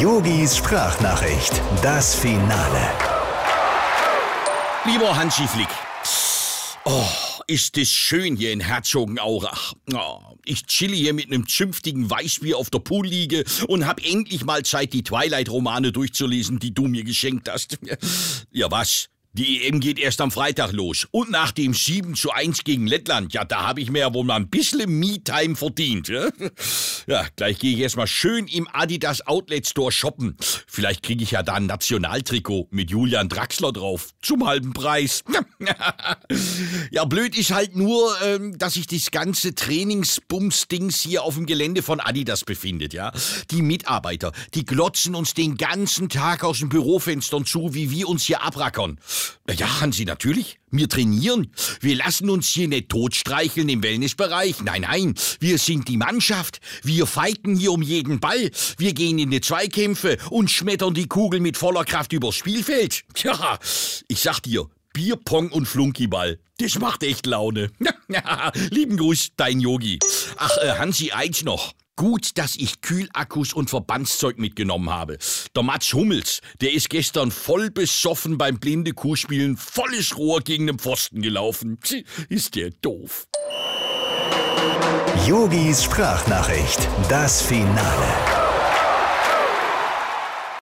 Yogis Sprachnachricht, das Finale. Lieber Hansi Flick, oh, ist es schön hier in Herzogenaurach. Oh, ich chille hier mit einem zünftigen Weißbier auf der Poolliege und hab endlich mal Zeit, die Twilight-Romane durchzulesen, die du mir geschenkt hast. Ja, was? Die EM geht erst am Freitag los. Und nach dem 7 zu 1 gegen Lettland, ja, da habe ich mir ja wohl mal ein bisschen Me-Time verdient. Ja, gleich gehe ich erstmal schön im Adidas Outlet Store shoppen. Vielleicht kriege ich ja da ein Nationaltrikot mit Julian Draxler drauf. Zum halben Preis. ja, blöd ist halt nur, ähm, dass sich das ganze Trainingsbums-Dings hier auf dem Gelände von Adidas befindet, ja. Die Mitarbeiter, die glotzen uns den ganzen Tag aus den Bürofenstern zu, wie wir uns hier abrackern. Ja, Hansi, natürlich. Wir trainieren. Wir lassen uns hier nicht totstreicheln im Wellnessbereich. Nein, nein. Wir sind die Mannschaft. Wir fighten hier um jeden Ball. Wir gehen in die Zweikämpfe und schmettern die Kugel mit voller Kraft übers Spielfeld. Tja, ich sag dir, Bierpong und Flunkyball. Das macht echt Laune. Lieben Gruß, dein Yogi. Ach, äh, Hansi, eins noch. Gut, dass ich Kühlakkus und Verbandszeug mitgenommen habe. Der Mats Hummels, der ist gestern voll besoffen beim blinde Kuhspielen volles Rohr gegen den Pfosten gelaufen. Ist der doof. Yogis Sprachnachricht, das Finale.